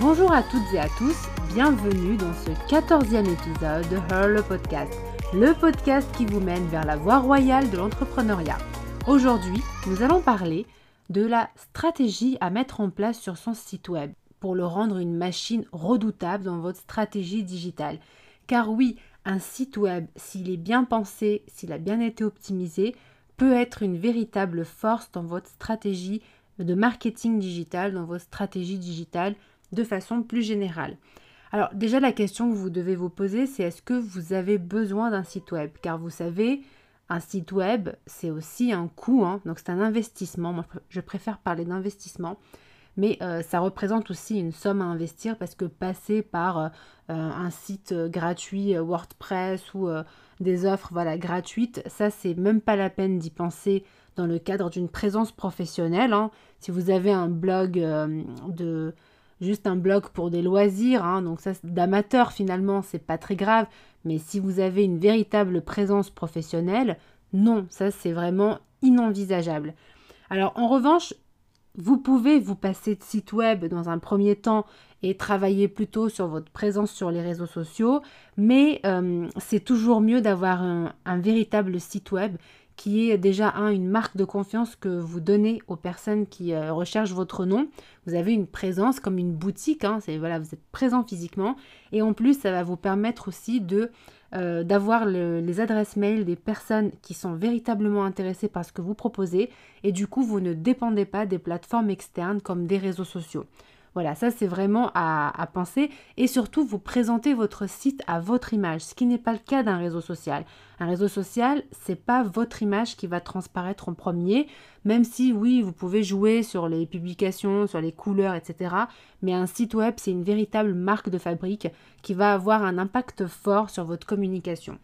Bonjour à toutes et à tous, bienvenue dans ce 14e épisode de Her le podcast, le podcast qui vous mène vers la voie royale de l'entrepreneuriat. Aujourd'hui, nous allons parler de la stratégie à mettre en place sur son site web pour le rendre une machine redoutable dans votre stratégie digitale. Car oui, un site web, s'il est bien pensé, s'il a bien été optimisé, peut être une véritable force dans votre stratégie de marketing digital, dans votre stratégie digitale de façon plus générale. Alors déjà la question que vous devez vous poser, c'est est-ce que vous avez besoin d'un site web? Car vous savez, un site web, c'est aussi un coût, hein. donc c'est un investissement. Moi, je préfère parler d'investissement mais euh, ça représente aussi une somme à investir parce que passer par euh, un site gratuit euh, WordPress ou des offres voilà, gratuites, ça c'est même pas la peine d'y penser dans le cadre d'une présence professionnelle. Hein. Si vous avez un blog de juste un blog pour des loisirs, hein, donc ça d'amateur finalement, c'est pas très grave, mais si vous avez une véritable présence professionnelle, non, ça c'est vraiment inenvisageable. Alors en revanche, vous pouvez vous passer de site web dans un premier temps et travailler plutôt sur votre présence sur les réseaux sociaux, mais euh, c'est toujours mieux d'avoir un, véritable site web qui est déjà une marque de confiance que vous donnez aux personnes qui euh, recherchent votre nom. Vous avez une présence comme une boutique, hein, voilà, vous êtes présent physiquement, et en plus ça va vous permettre aussi de euh, d'avoir les adresses mail des personnes qui sont véritablement intéressées par ce que vous proposez et du coup vous ne dépendez pas des plateformes externes comme des réseaux sociaux. Voilà, ça c'est vraiment à, penser et surtout vous présentez votre site à votre image, ce qui n'est pas le cas d'un réseau social. Un réseau social, c'est pas votre image qui va transparaître en premier, même si oui, vous pouvez jouer sur les publications, sur les couleurs, etc. Mais un site web, c'est une véritable marque de fabrique qui va avoir un impact fort sur votre communication.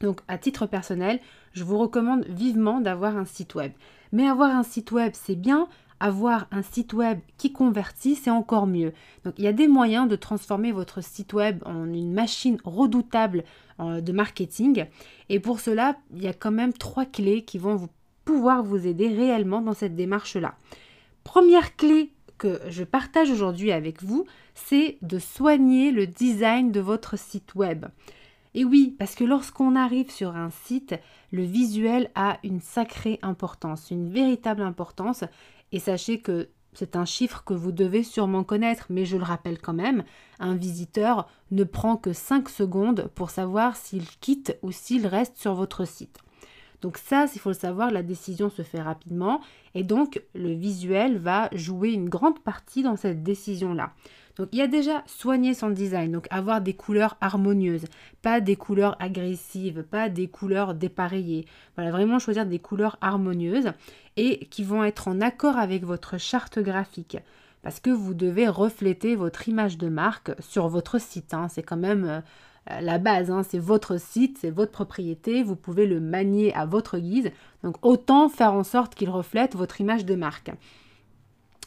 Donc à titre personnel, je vous recommande vivement d'avoir un site web. Mais avoir un site web, c'est bien, avoir un site web qui convertit, c'est encore mieux. Donc il y a des moyens de transformer votre site web en une machine redoutable euh, de marketing. Et pour cela, il y a quand même trois clés qui vont vous pouvoir vous aider réellement dans cette démarche-là. Première clé que je partage aujourd'hui avec vous, c'est de soigner le design de votre site web. Et oui, parce que lorsqu'on arrive sur un site, le visuel a une sacrée importance, une véritable importance. Et sachez que c'est un chiffre que vous devez sûrement connaître, mais je le rappelle quand même, un visiteur ne prend que 5 secondes pour savoir s'il quitte ou s'il reste sur votre site. Donc ça, il faut le savoir, la décision se fait rapidement et donc le visuel va jouer une grande partie dans cette décision-là. Donc il y a déjà soigner son design, donc avoir des couleurs harmonieuses, pas des couleurs agressives, pas des couleurs dépareillées. Voilà, vraiment choisir des couleurs harmonieuses et qui vont être en accord avec votre charte graphique. Parce que vous devez refléter votre image de marque sur votre site. Hein. C'est quand même euh, la base, hein. c'est votre site, c'est votre propriété, vous pouvez le manier à votre guise. Donc autant faire en sorte qu'il reflète votre image de marque.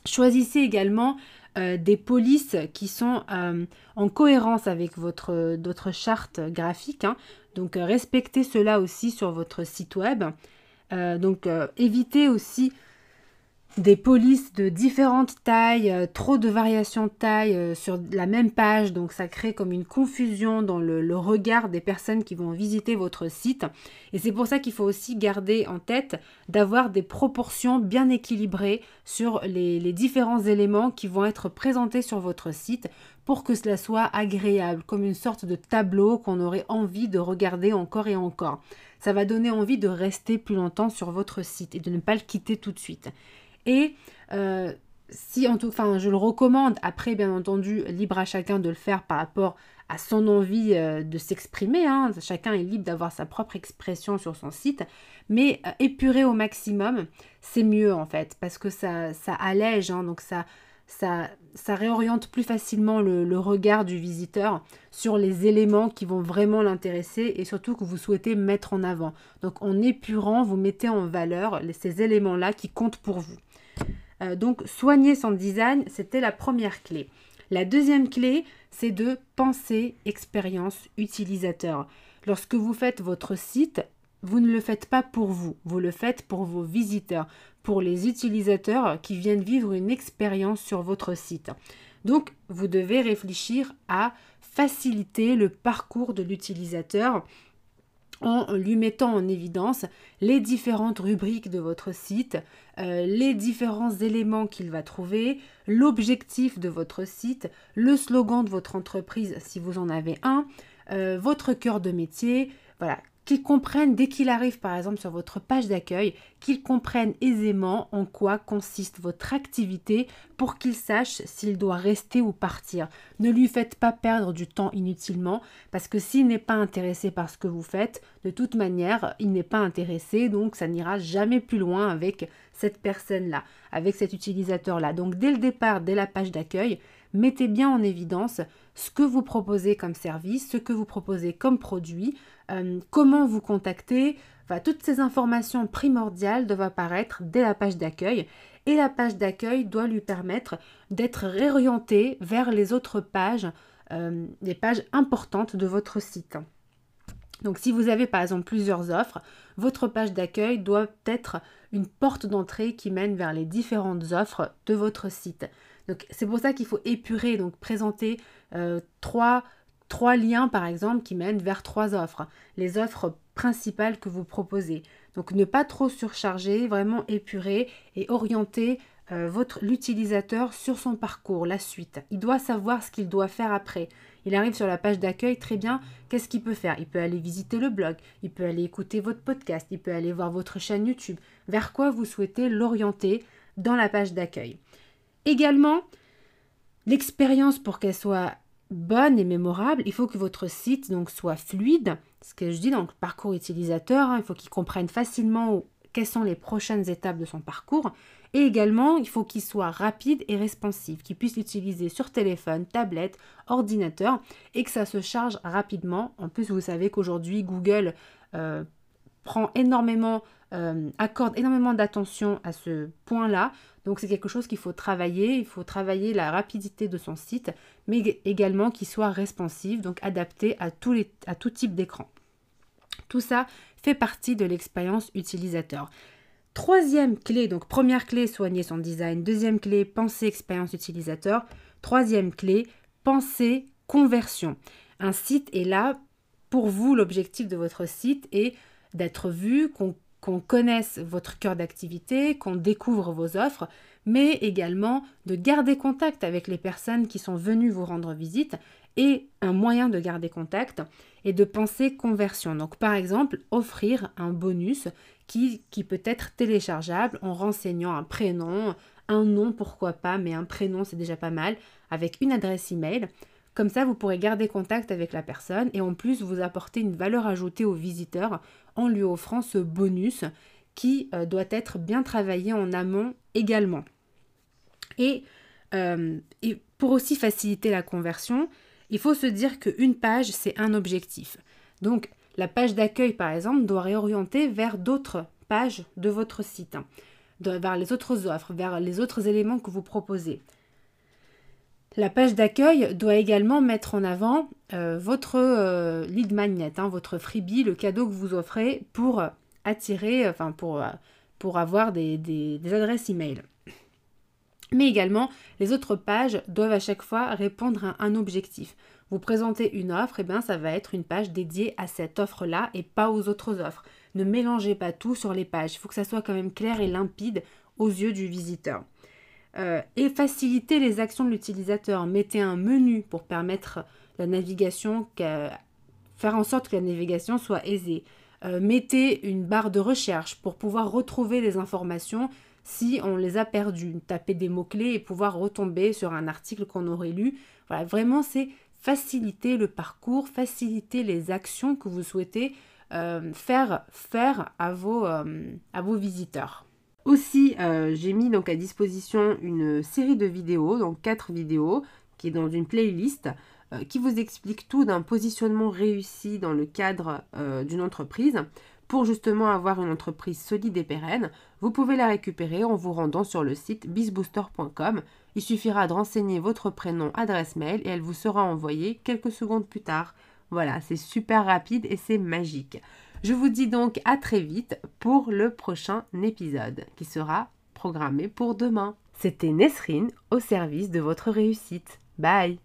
Choisissez également euh, des polices qui sont euh, en cohérence avec votre, votre charte graphique. Hein. Donc euh, respectez cela aussi sur votre site web. donc évitez aussi des polices de différentes tailles, euh, trop de variations de taille euh, sur la même page, donc ça crée comme une confusion dans le, regard des personnes qui vont visiter votre site. Et c'est pour ça qu'il faut aussi garder en tête d'avoir des proportions bien équilibrées sur les, les différents éléments qui vont être présentés sur votre site pour que cela soit agréable, comme une sorte de tableau qu'on aurait envie de regarder encore et encore. Ça va donner envie de rester plus longtemps sur votre site et de ne pas le quitter tout de suite. Et euh, si en tout enfin je le recommande, après bien entendu, libre à chacun de le faire par rapport à son envie euh, de s'exprimer. Hein. Chacun est libre d'avoir sa propre expression sur son site. Mais euh, épurer au maximum, c'est mieux en fait, parce que ça, ça allège, hein. donc ça, ça, ça réoriente plus facilement le, regard du visiteur sur les éléments qui vont vraiment l'intéresser et surtout que vous souhaitez mettre en avant. Donc en épurant, vous mettez en valeur ces éléments-là qui comptent pour vous. Euh, donc soigner son design, c'était la première clé. La deuxième clé, c'est de penser expérience utilisateur. Lorsque vous faites votre site, vous ne le faites pas pour vous, vous le faites pour vos visiteurs, pour les utilisateurs qui viennent vivre une expérience sur votre site. Donc, vous devez réfléchir à faciliter le parcours de l'utilisateur en lui mettant en évidence les différentes rubriques de votre site, euh, les différents éléments qu'il va trouver, l'objectif de votre site, le slogan de votre entreprise si vous en avez un, euh, votre cœur de métier, voilà, qu'ils comprennent dès qu'il arrive par exemple sur votre page d'accueil, qu'ils comprennent aisément en quoi consiste votre activité pour qu'il sache s'il doit rester ou partir. Ne lui faites pas perdre du temps inutilement parce que s'il n'est pas intéressé par ce que vous faites, de toute manière, il n'est pas intéressé donc ça n'ira jamais plus loin avec cette personne-là, avec cet utilisateur-là. Donc dès le départ, dès la page d'accueil, mettez bien en évidence ce que vous proposez comme service, ce que vous proposez comme produit, euh, comment vous contacter. toutes ces informations primordiales doivent apparaître dès la page d'accueil et la page d'accueil doit lui permettre d'être réorientée vers les autres pages, euh, les pages importantes de votre site. Donc si vous avez par exemple plusieurs offres, votre page d'accueil doit être une porte d'entrée qui mène vers les différentes offres de votre site. Donc c'est pour ça qu'il faut épurer, donc présenter euh, trois, liens par exemple qui mènent vers trois offres, les offres principales que vous proposez. Donc ne pas trop surcharger, vraiment épurer et orienter euh, votre l'utilisateur sur son parcours, la suite. Il doit savoir ce qu'il doit faire après. Il arrive sur la page d'accueil, très bien, qu'est-ce qu'il peut faire? Il peut aller visiter le blog, il peut aller écouter votre podcast, il peut aller voir votre chaîne YouTube. Vers quoi vous souhaitez l'orienter dans la page d'accueil? Également, l'expérience pour qu'elle soit bonne et mémorable, il faut que votre site donc soit fluide. Ce que je dis dans le parcours utilisateur, hein, il faut qu'il comprenne facilement quelles sont les prochaines étapes de son parcours. Et également, il faut qu'il soit rapide et responsive, qu'il puisse l'utiliser sur téléphone, tablette, ordinateur et que ça se charge rapidement. En plus, vous savez qu'aujourd'hui, Google euh, prend énormément, euh, accorde énormément d'attention à ce point-là. Donc c'est quelque chose qu'il faut travailler. Il faut travailler la rapidité de son site, mais également qu'il soit responsive, donc adapté à, tous les, à tout type d'écran. Tout ça fait partie de l'expérience utilisateur. Troisième clé, donc première clé, soigner son design. Deuxième clé, penser expérience utilisateur. Troisième clé, penser conversion. Un site est là pour vous, l'objectif de votre site est d'être vu, qu'on connaisse votre cœur d'activité, qu'on découvre vos offres, mais également de garder contact avec les personnes qui sont venues vous rendre visite et un moyen de garder contact et de penser conversion. Donc par exemple, offrir un bonus qui, qui peut être téléchargeable en renseignant un prénom, un nom, pourquoi pas, mais un prénom c'est déjà pas mal, avec une adresse email. Comme ça, vous pourrez garder contact avec la personne et en plus vous apporter une valeur ajoutée au visiteur en lui offrant ce bonus qui euh, doit être bien travaillé en amont également. Et, euh, et pour aussi faciliter la conversion, il faut se dire qu'une page, c'est un objectif. Donc, la page d'accueil, par exemple, doit réorienter vers d'autres pages de votre site, hein, vers les autres offres, vers les autres éléments que vous proposez. La page d'accueil doit également mettre en avant euh, votre euh, lead magnet, hein, votre freebie, le cadeau que vous offrez pour attirer, enfin pour, euh, avoir des, des, adresses email. Mais également, les autres pages doivent à chaque fois répondre à un objectif. Vous présentez une offre, et bien ça va être une page dédiée à cette offre-là et pas aux autres offres. Ne mélangez pas tout sur les pages. Il faut que ça soit quand même clair et limpide aux yeux du visiteur. Euh, et faciliter les actions de l'utilisateur. Mettez un menu pour permettre la navigation, faire en sorte que la navigation soit aisée. Euh, mettez une barre de recherche pour pouvoir retrouver les informations si on les a perdues. Taper des mots-clés et pouvoir retomber sur un article qu'on aurait lu. Voilà, vraiment, c'est faciliter le parcours, faciliter les actions que vous souhaitez euh, faire faire à vos, euh, visiteurs. Aussi, j'ai mis donc à disposition une série de vidéos, donc quatre vidéos, qui est dans une playlist, qui vous explique tout d'un positionnement réussi dans le cadre d'une entreprise. Pour justement avoir une entreprise solide et pérenne, vous pouvez la récupérer en vous rendant sur le site bizbooster.com. Il suffira de renseigner votre prénom, adresse mail et elle vous sera envoyée quelques secondes plus tard. Voilà, c'est super rapide et c'est magique. Je vous dis donc à très vite pour le prochain épisode qui sera programmé pour demain. C'était Nesrine au service de votre réussite. Bye